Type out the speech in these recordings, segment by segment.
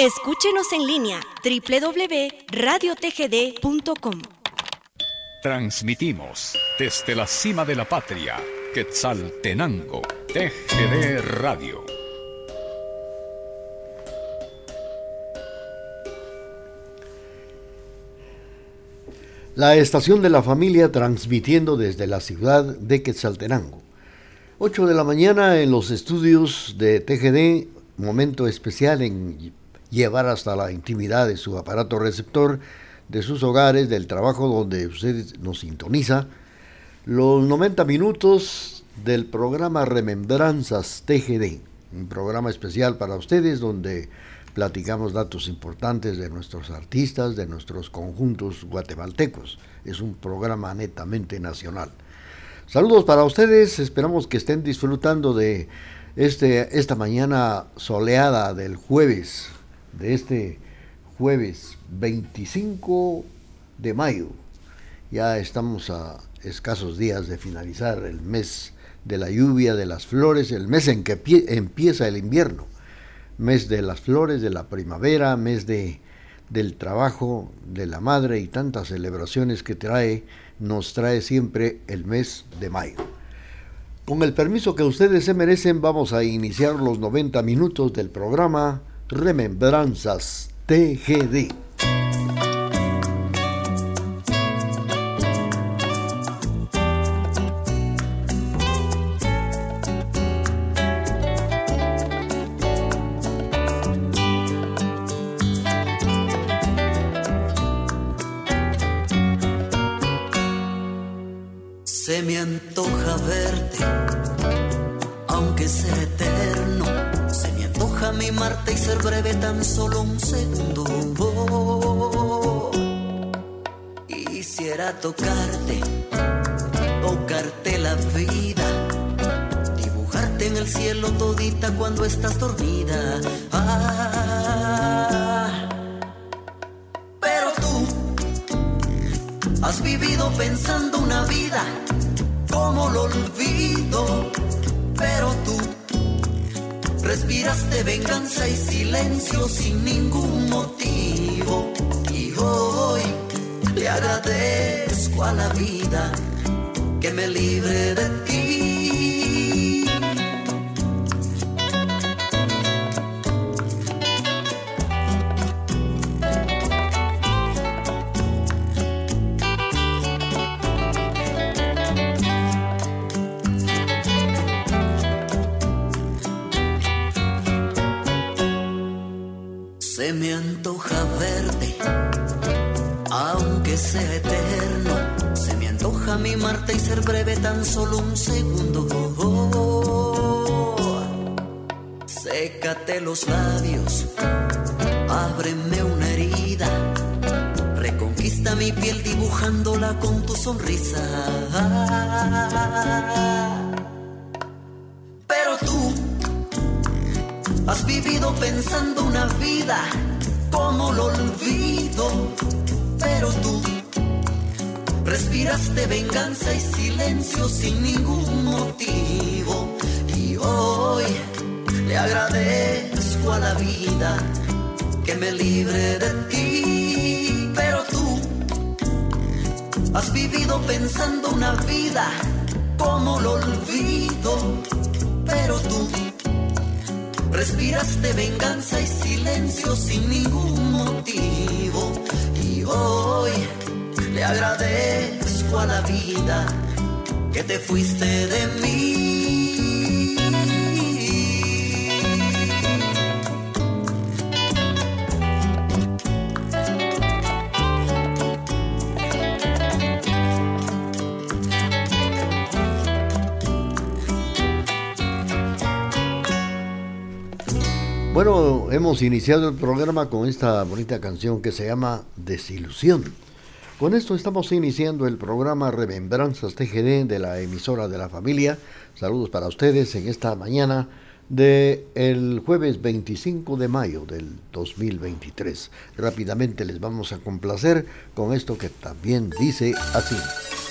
Escúchenos en línea www.radiotgd.com. Transmitimos desde la cima de la patria, Quetzaltenango, TGD Radio. La estación de la familia transmitiendo desde la ciudad de Quetzaltenango. 8 de la mañana en los estudios de TGD, momento especial en llevar hasta la intimidad de su aparato receptor, de sus hogares, del trabajo donde usted nos sintoniza, los 90 minutos del programa Remembranzas TGD, un programa especial para ustedes donde platicamos datos importantes de nuestros artistas, de nuestros conjuntos guatemaltecos. Es un programa netamente nacional. Saludos para ustedes, esperamos que estén disfrutando de este, esta mañana soleada del jueves de este jueves 25 de mayo. Ya estamos a escasos días de finalizar el mes de la lluvia, de las flores, el mes en que empieza el invierno, mes de las flores, de la primavera, mes de, del trabajo, de la madre y tantas celebraciones que trae, nos trae siempre el mes de mayo. Con el permiso que ustedes se merecen, vamos a iniciar los 90 minutos del programa Remembranzas TGD. Antoja mi Marte y ser breve tan solo un segundo. sécate los labios, ábreme una herida. Reconquista mi piel dibujándola con tu sonrisa. Respiraste venganza y silencio sin ningún motivo. Y hoy le agradezco a la vida que me libre de ti, pero tú has vivido pensando una vida como lo olvido, pero tú Respiraste venganza y silencio sin ningún motivo. Y hoy le agradezco a la vida que te fuiste de mí. Bueno, hemos iniciado el programa con esta bonita canción que se llama Desilusión. Con esto estamos iniciando el programa Remembranzas TGD de la emisora de la familia. Saludos para ustedes en esta mañana de el jueves 25 de mayo del 2023. Rápidamente les vamos a complacer con esto que también dice así.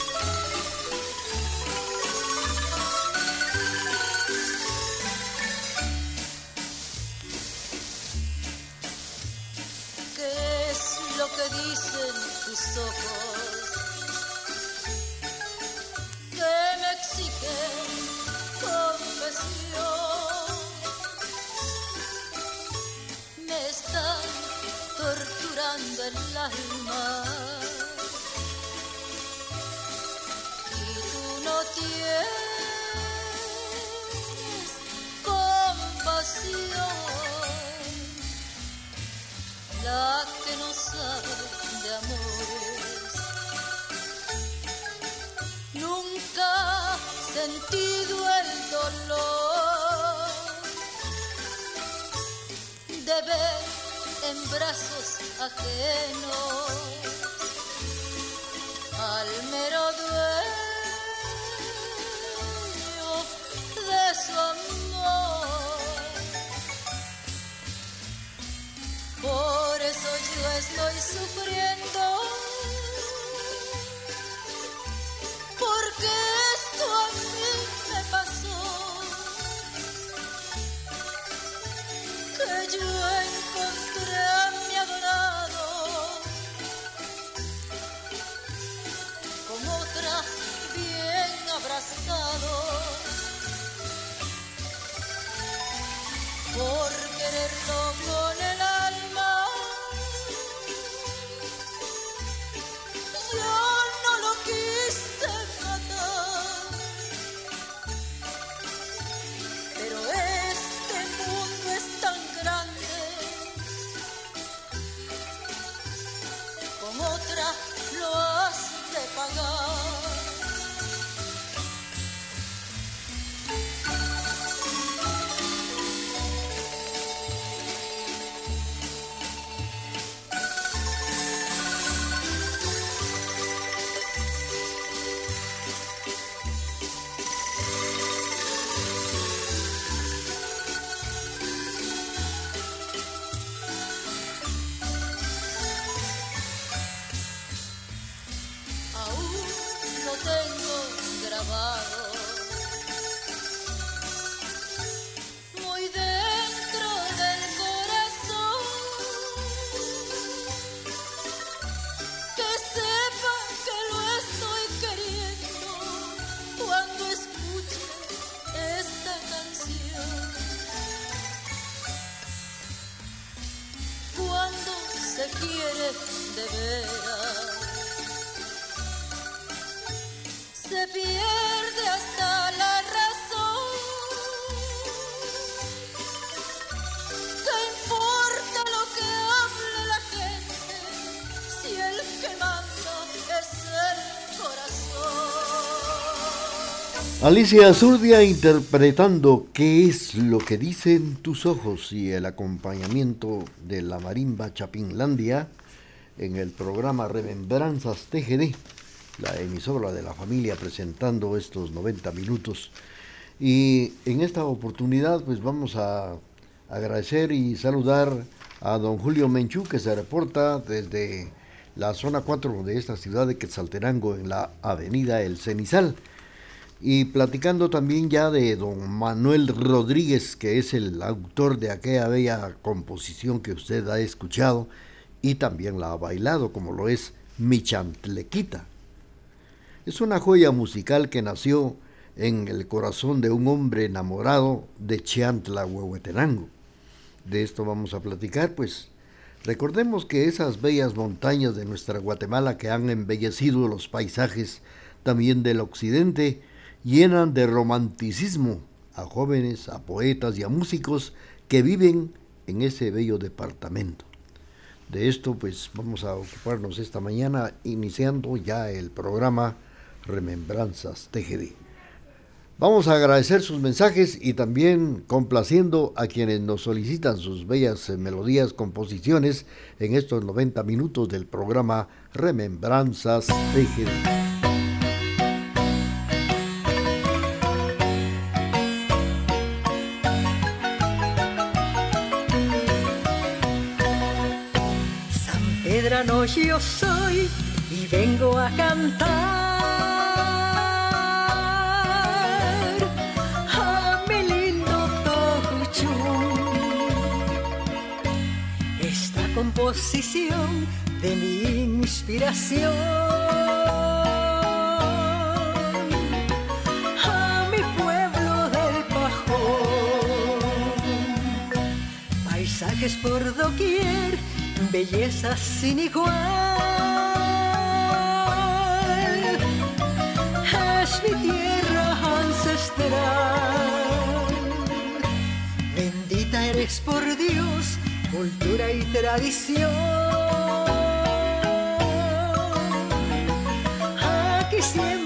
Alicia Zurdia interpretando qué es lo que dicen tus ojos y el acompañamiento de la marimba Chapinlandia en el programa Remembranzas TGD, la emisora de la familia presentando estos 90 minutos. Y en esta oportunidad pues vamos a agradecer y saludar a don Julio Menchú que se reporta desde la zona 4 de esta ciudad de Quetzaltenango en la avenida El Cenizal. Y platicando también ya de don Manuel Rodríguez, que es el autor de aquella bella composición que usted ha escuchado y también la ha bailado, como lo es Mi Chantlequita. Es una joya musical que nació en el corazón de un hombre enamorado de Chiantla, Huehuetenango. De esto vamos a platicar, pues recordemos que esas bellas montañas de nuestra Guatemala que han embellecido los paisajes también del occidente, llenan de romanticismo a jóvenes, a poetas y a músicos que viven en ese bello departamento. De esto pues vamos a ocuparnos esta mañana iniciando ya el programa Remembranzas TGD. Vamos a agradecer sus mensajes y también complaciendo a quienes nos solicitan sus bellas melodías, composiciones en estos 90 minutos del programa Remembranzas TGD. Yo soy y vengo a cantar a mi lindo Tojuchú. Esta composición de mi inspiración. A mi pueblo del Pajón, paisajes por doquier, bellezas sin igual. Es mi tierra ancestral. Bendita eres por Dios, cultura y tradición. Aquí siempre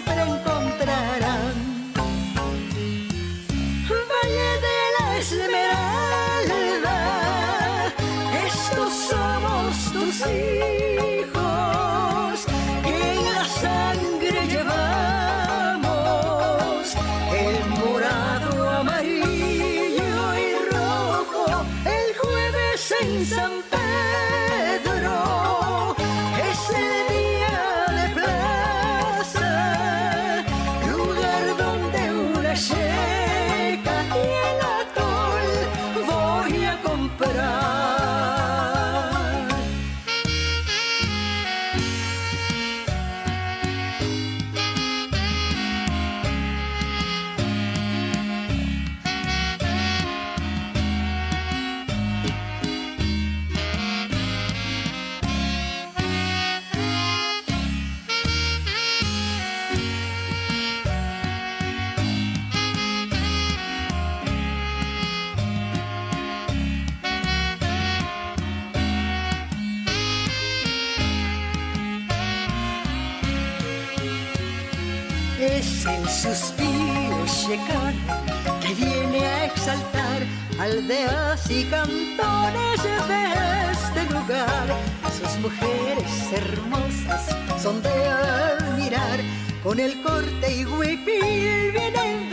mujeres hermosas son de admirar, con el corte y huipil vienen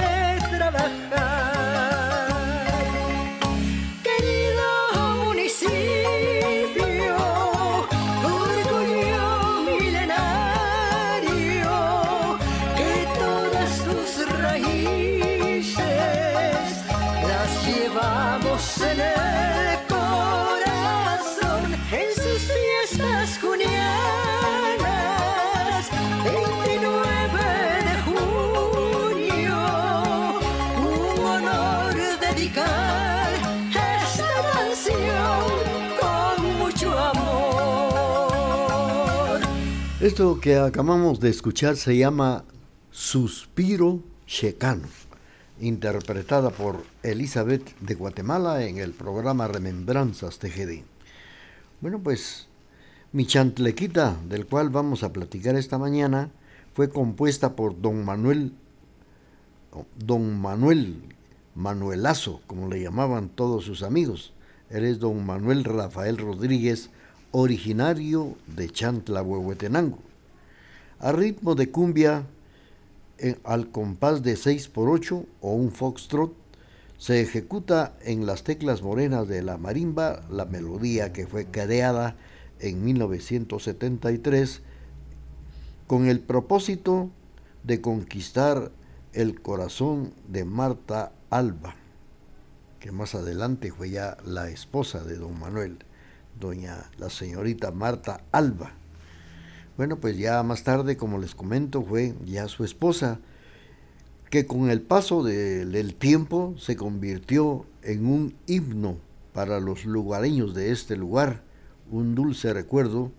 Esto que acabamos de escuchar se llama Suspiro Checano, interpretada por Elizabeth de Guatemala en el programa Remembranzas TGD. Bueno, pues mi chantlequita, del cual vamos a platicar esta mañana, fue compuesta por don Manuel, don Manuel Manuelazo, como le llamaban todos sus amigos. Él es don Manuel Rafael Rodríguez, originario de Chantla, Huehuetenango. A ritmo de cumbia, al compás de 6x8 o un foxtrot, se ejecuta en las teclas morenas de la marimba la melodía que fue creada en 1973 con el propósito de conquistar el corazón de Marta Alba, que más adelante fue ya la esposa de don Manuel, doña la señorita Marta Alba. Bueno, pues ya más tarde, como les comento, fue ya su esposa, que con el paso de- del tiempo se convirtió en un himno para los lugareños de este lugar, un dulce recuerdo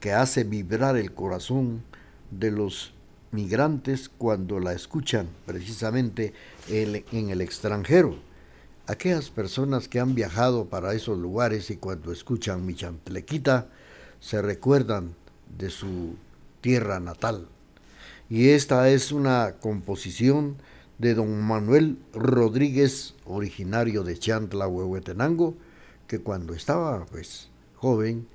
que hace vibrar el corazón de los migrantes cuando la escuchan precisamente en el extranjero. Aquellas personas que han viajado para esos lugares y cuando escuchan mi chantlequita se recuerdan de su tierra natal. Y esta es una composición de don Manuel Rodríguez, originario de Chantla, Huehuetenango, que cuando estaba pues joven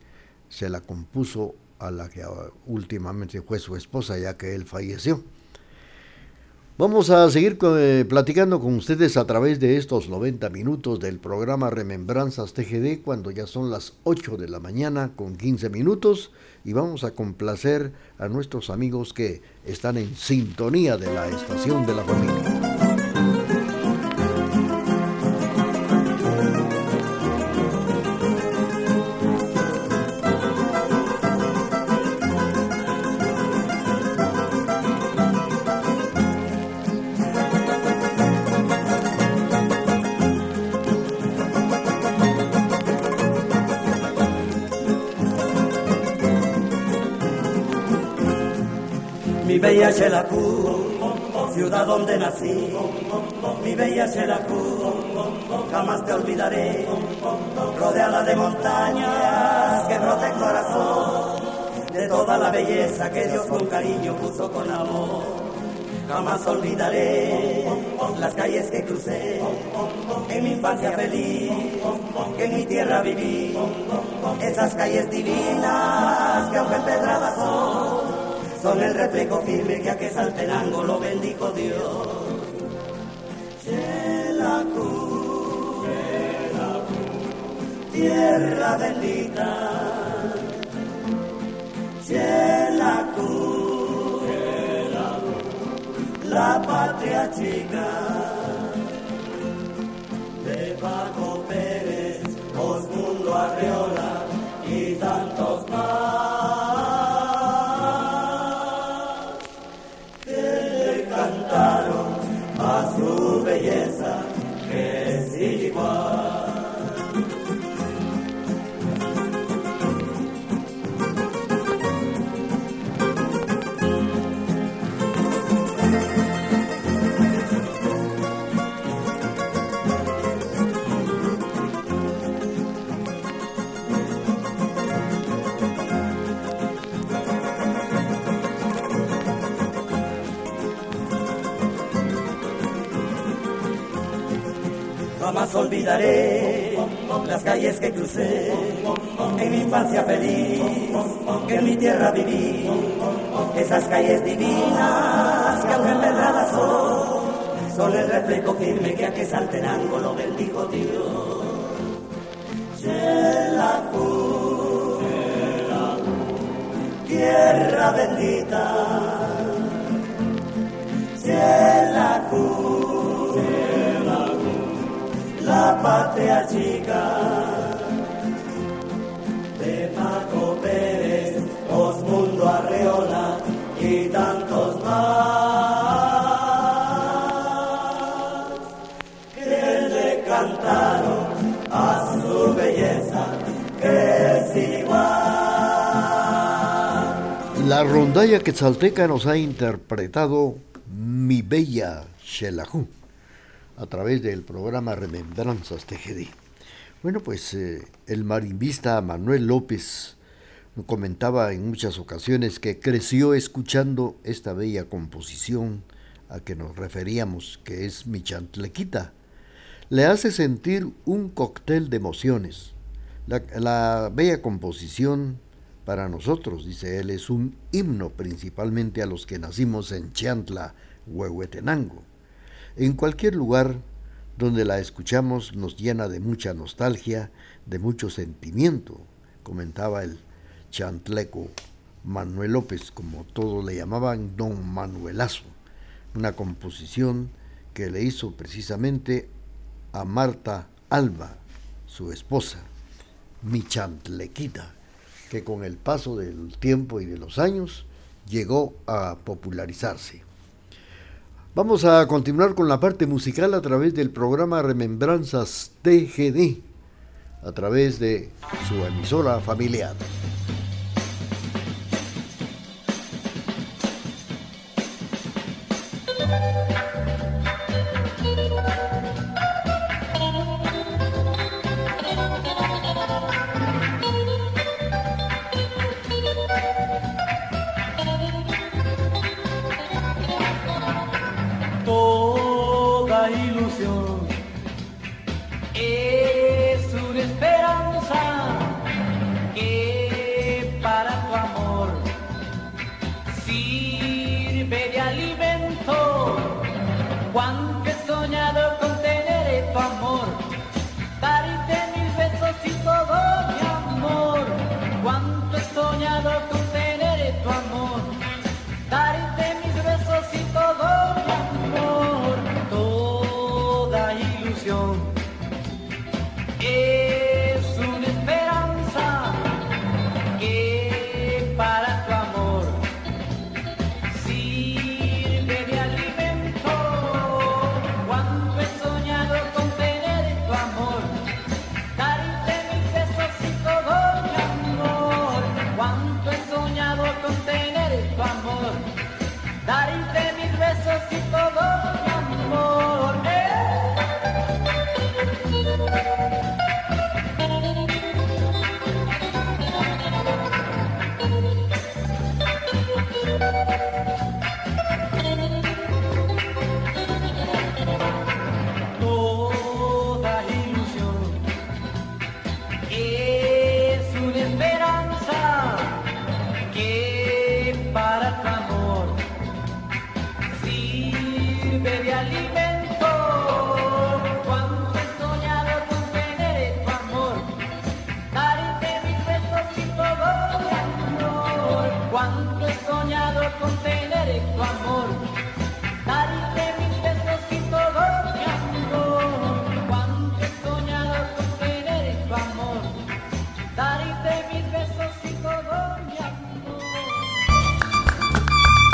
se la compuso a la que últimamente fue su esposa ya que él falleció. Vamos a seguir eh, platicando con ustedes a través de estos 90 minutos del programa Remembranzas TGD cuando ya son las 8 de la mañana con 15 minutos y vamos a complacer a nuestros amigos que están en sintonía de la estación de la familia. Xelajú, ciudad donde nací, mi bella Xelajú, jamás te olvidaré, rodeada de montañas que brote el corazón, de toda la belleza que Dios con cariño puso con amor. Jamás olvidaré las calles que crucé en mi infancia feliz, que en mi tierra viví, esas calles divinas que aunque pedradas son, son el reflejo firme que a que Saltenango lo bendijo Dios. tierra bendita, la patria chica de Paco esas calles divinas que aunque empedradas son, son el reflejo firme que a que Saltenango lo bendijo Dios. tierra bendita, rondalla quetzalteca nos ha interpretado Mi Bella Xelajú a través del programa Remembranzas TGD. Bueno, pues eh, el marimbista Manuel López comentaba en muchas ocasiones que creció escuchando esta bella composición a que nos referíamos, que es Mi Chantlequita. Le hace sentir un cóctel de emociones. La bella composición para nosotros, dice él, es un himno principalmente a los que nacimos en Chantla, Huehuetenango. En cualquier lugar donde la escuchamos nos llena de mucha nostalgia, de mucho sentimiento, comentaba el chantleco Manuel López, como todos le llamaban don Manuelazo, una composición que le hizo precisamente a Marta Alba, su esposa, mi chantlequita, que con el paso del tiempo y de los años llegó a popularizarse. Vamos a continuar con la parte musical a través del programa Remembranzas TGD, a través de su emisora familiar.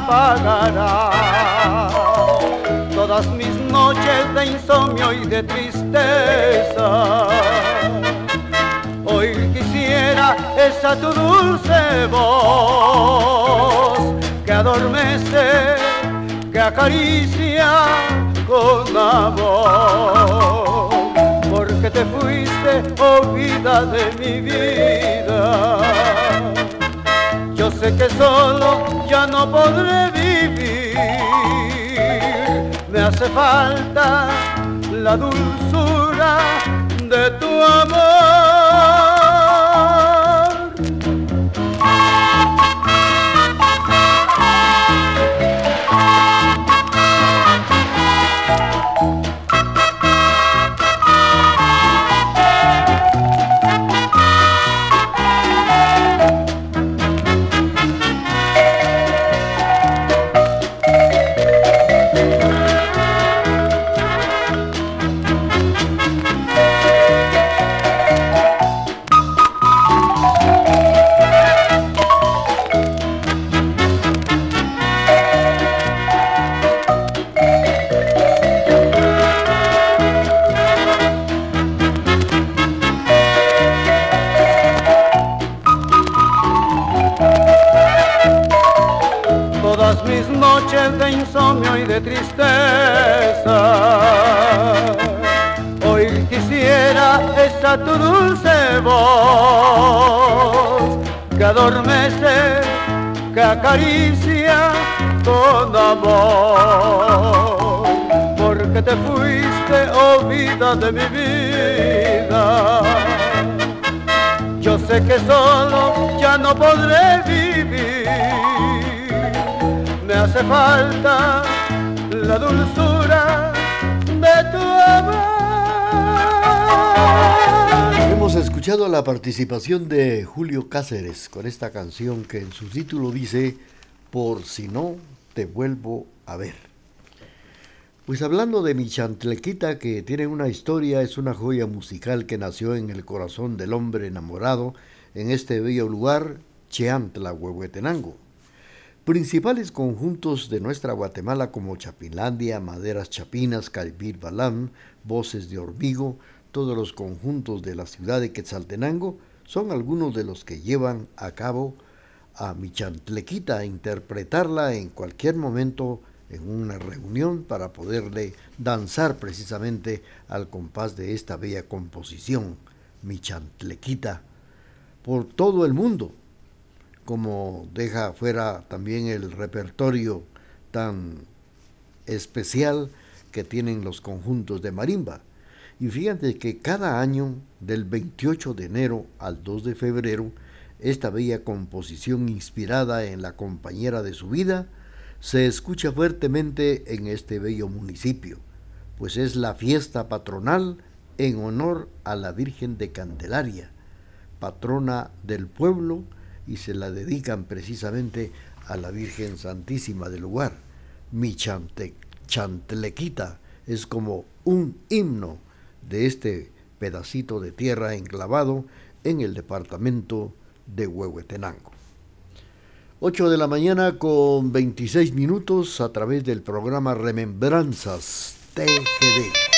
Apagará. Todas mis noches de insomnio y de tristeza. Hoy quisiera esa tu dulce voz que adormece, que acaricia con amor. Porque te fuiste, oh vida de mi vida. Que solo ya no podré vivir. Me hace falta la dulzura de tu amor. Acaricia con amor. Porque te fuiste, oh vida de mi vida. Yo sé que solo ya no podré vivir. Me hace falta la dulzura de tu amor. Hemos escuchado la participación de Julio Cáceres con esta canción que en su título dice Por si no te vuelvo a ver. Pues hablando de mi chantlequita que tiene una historia, es una joya musical que nació en el corazón del hombre enamorado en este bello lugar, Cheantla, Huehuetenango. Principales conjuntos de nuestra Guatemala como Chapinlandia, Maderas Chapinas, Calvir Balam, Voces de Hormigo, todos los conjuntos de la ciudad de Quetzaltenango son algunos de los que llevan a cabo a mi chantlequita a interpretarla en cualquier momento en una reunión para poderle danzar precisamente al compás de esta bella composición, mi chantlequita, por todo el mundo, como deja fuera también el repertorio tan especial que tienen los conjuntos de marimba. Y fíjate que cada año, del 28 de enero al 2 de febrero, esta bella composición inspirada en la compañera de su vida se escucha fuertemente en este bello municipio, pues es la fiesta patronal en honor a la Virgen de Candelaria, patrona del pueblo, y se la dedican precisamente a la Virgen Santísima del lugar. Mi chante, chantlequita es como un himno de este pedacito de tierra enclavado en el departamento de Huehuetenango. 8 de la mañana con 26 minutos a través del programa Remembranzas TGD.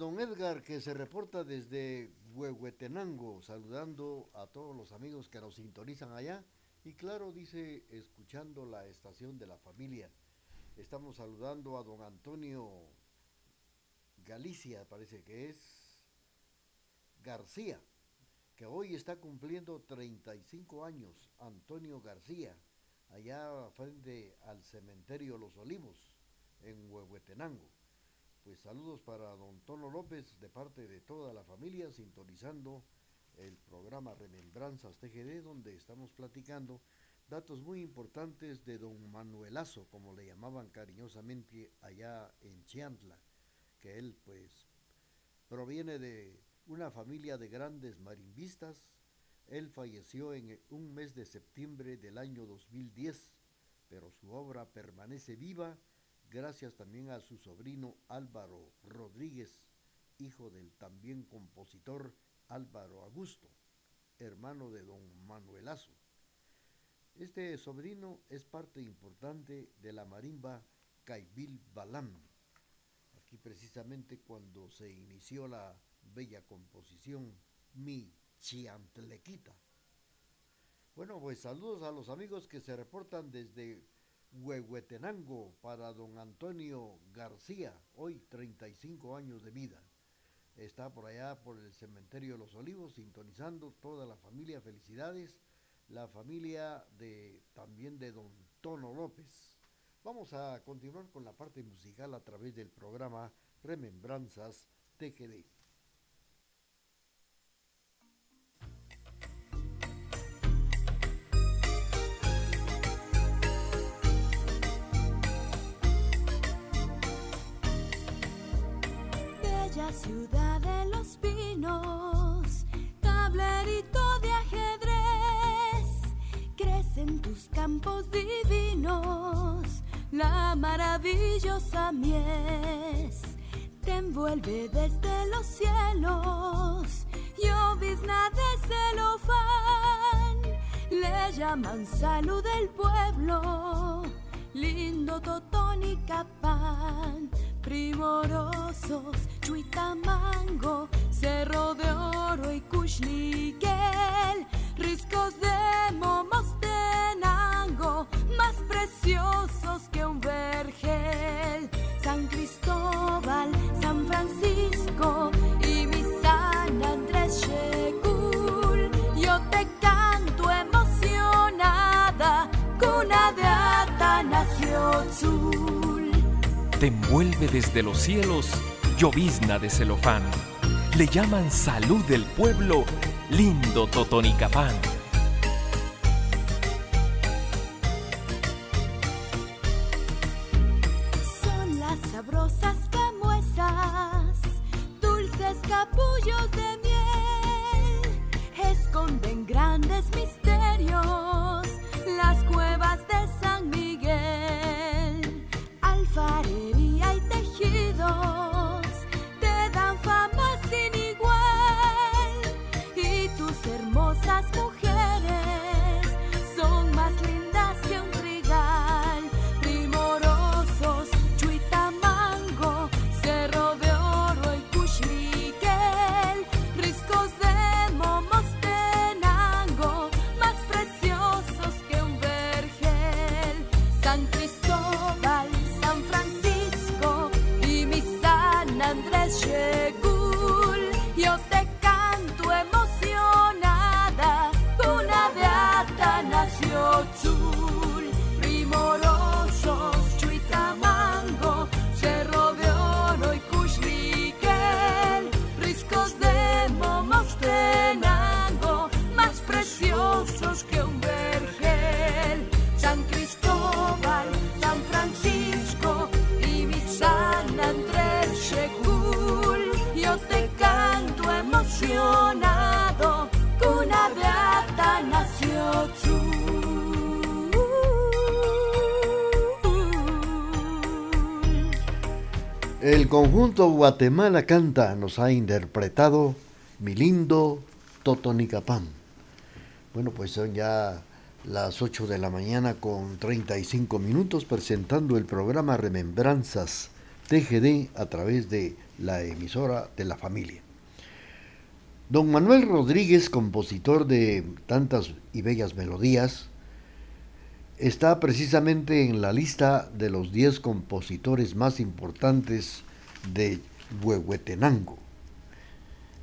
Don Edgar que se reporta desde Huehuetenango, saludando a todos los amigos que nos sintonizan allá. Y claro, dice, escuchando la estación de la familia. Estamos saludando a don Antonio Galicia, parece que es García, que hoy está cumpliendo 35 años, Antonio García, allá frente al cementerio Los Olivos, en Huehuetenango. Pues saludos para don Tono López de parte de toda la familia, sintonizando el programa Remembranzas TGD, donde estamos platicando datos muy importantes de don Manuelazo, como le llamaban cariñosamente allá en Chiantla, que él pues proviene de una familia de grandes marimbistas. Él falleció en un mes de septiembre del año 2010, pero su obra permanece viva gracias también a su sobrino Álvaro Rodríguez, hijo del también compositor Álvaro Augusto, hermano de don Manuelazo. Este sobrino es parte importante de la marimba Caibil Balam. Aquí precisamente cuando se inició la bella composición Mi Chiantlequita. Bueno, pues saludos a los amigos que se reportan desde Huehuetenango para don Antonio García, hoy 35 años de vida. Está por allá por el cementerio de los Olivos, sintonizando toda la familia. Felicidades, la familia de también de don Tono López. Vamos a continuar con la parte musical a través del programa Remembranzas TGD. Ciudad de los pinos, tablerito de ajedrez, crecen tus campos divinos, la maravillosa mies. Te envuelve desde los cielos, llovizna de celofán, le llaman salud del pueblo, lindo totón y capán primorosos, chuitamango, cerro de oro y cuchniquel, riscos de momostenango, más preciosos que un vergel. San Cristóbal, San Francisco Te envuelve desde los cielos llovizna de celofán. Le llaman salud del pueblo, lindo Totonicapán. Conjunto Guatemala Canta nos ha interpretado Mi lindo Totonicapán. Bueno, pues son ya las 8 de la mañana con 35 minutos presentando el programa Remembranzas TGD a través de la emisora de la familia. Don Manuel Rodríguez, compositor de tantas y bellas melodías, está precisamente en la lista de los 10 compositores más importantes de Huehuetenango.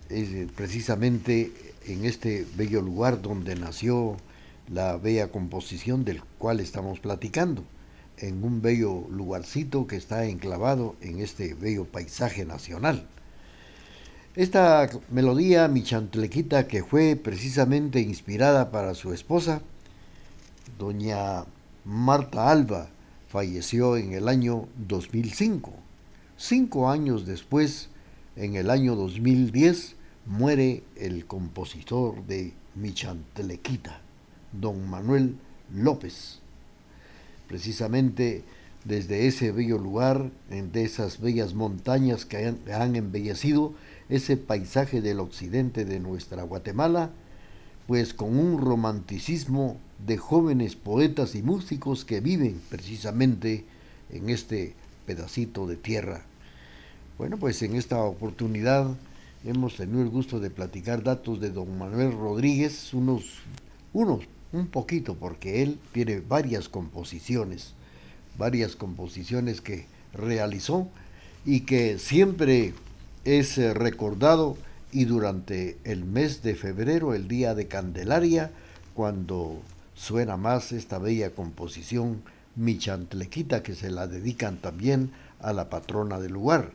Es eh, precisamente en este bello lugar donde nació la bella composición del cual estamos platicando, en un bello lugarcito que está enclavado en este bello paisaje nacional. Esta melodía michantlequita que fue precisamente inspirada para su esposa, doña Marta Alba, falleció en el año 2005. Cinco años después, en el año 2010, muere el compositor de Michantlequita don Manuel López. Precisamente desde ese bello lugar, de esas bellas montañas que han, embellecido ese paisaje del occidente de nuestra Guatemala, pues con un romanticismo de jóvenes poetas y músicos que viven precisamente en este pedacito de tierra. Bueno, pues en esta oportunidad hemos tenido el gusto de platicar datos de don Manuel Rodríguez, unos, unos un poquito, porque él tiene varias composiciones, varias composiciones que realizó y que siempre es eh, recordado y durante el mes de febrero, el día de Candelaria, cuando suena más esta bella composición Michantlequita que se la dedican también a la patrona del lugar.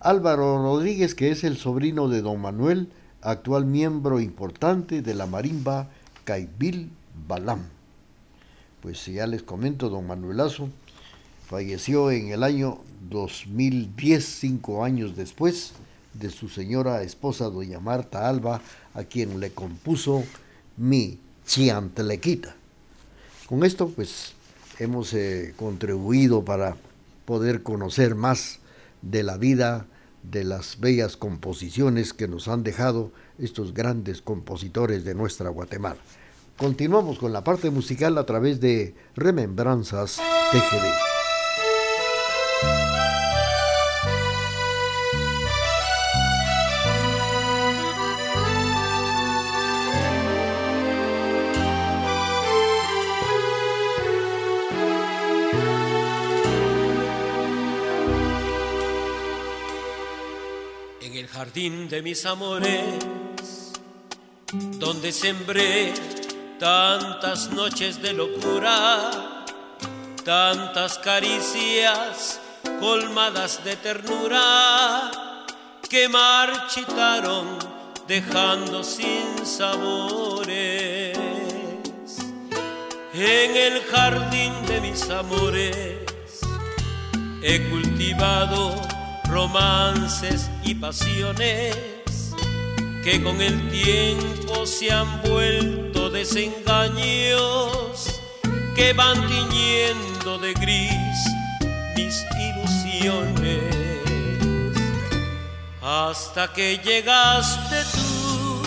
Álvaro Rodríguez, que es el sobrino de don Manuel, actual miembro importante de la marimba Caibil Balam. Pues ya les comento, don Manuelazo falleció en el año 2010, cinco años después de su señora esposa, doña Marta Alba, a quien le compuso mi Chiantelequita. Con esto, pues, hemos eh, contribuido para poder conocer más de la vida, de las bellas composiciones que nos han dejado estos grandes compositores de nuestra Guatemala. Continuamos con la parte musical a través de Remembranzas TGD. Jardín de mis amores donde sembré tantas noches de locura, tantas caricias colmadas de ternura que marchitaron dejando sin sabores. En el jardín de mis amores he cultivado romances y pasiones que con el tiempo se han vuelto desengaños que van tiñendo de gris mis ilusiones. Hasta que llegaste tú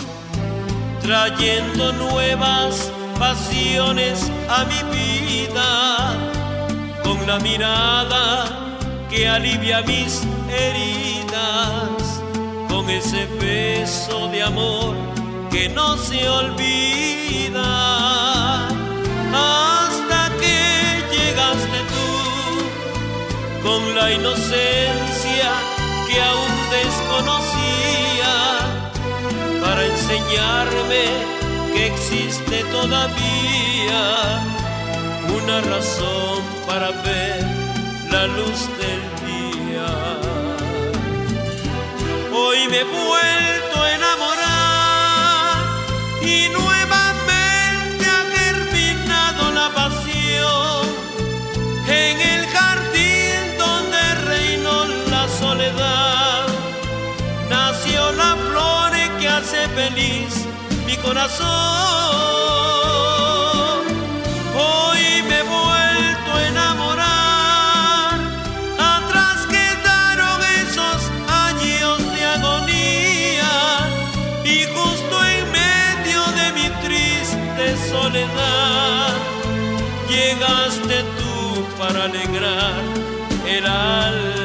trayendo nuevas pasiones a mi vida con la mirada que alivia mis heridas con ese beso de amor que no se olvida. Hasta que llegaste tú con la inocencia que aún desconocía para enseñarme que existe todavía una razón para ver la luz del día. Hoy me he vuelto a enamorar y nuevamente ha germinado la pasión en el jardín donde reinó la soledad. Nació la flor que hace feliz mi corazón. Para alegrar el alma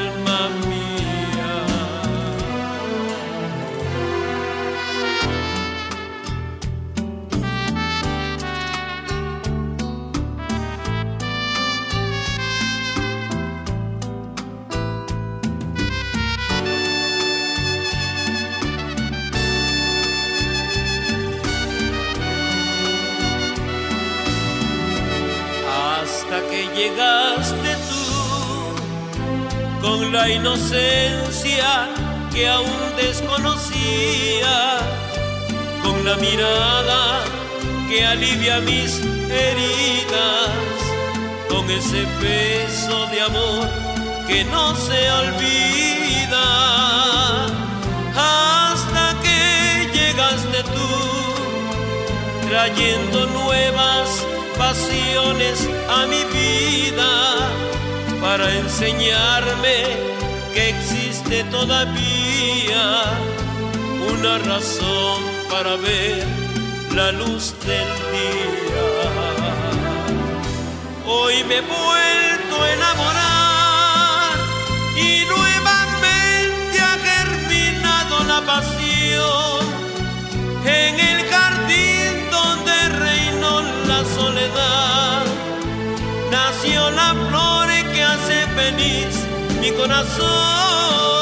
llegaste tú con la inocencia que aún desconocía, con la mirada que alivia mis heridas, con ese beso de amor que no se olvida, hasta que llegaste tú trayendo nuevas pasiones a mi vida para enseñarme que existe todavía una razón para ver la luz del día. Hoy me he vuelto a enamorar y nuevamente ha germinado la pasión en el Nació la flor que hace feliz mi corazón.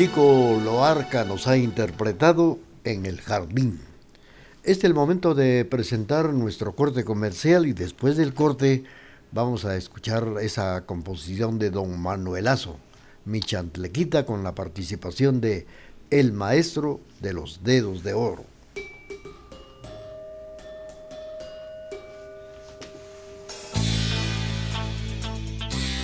Chico Loarca nos ha interpretado en el jardín. Este es el momento de presentar nuestro corte comercial y después del corte vamos a escuchar esa composición de Don Manuelazo, Mi Chantlequita, con la participación de El Maestro de los Dedos de Oro.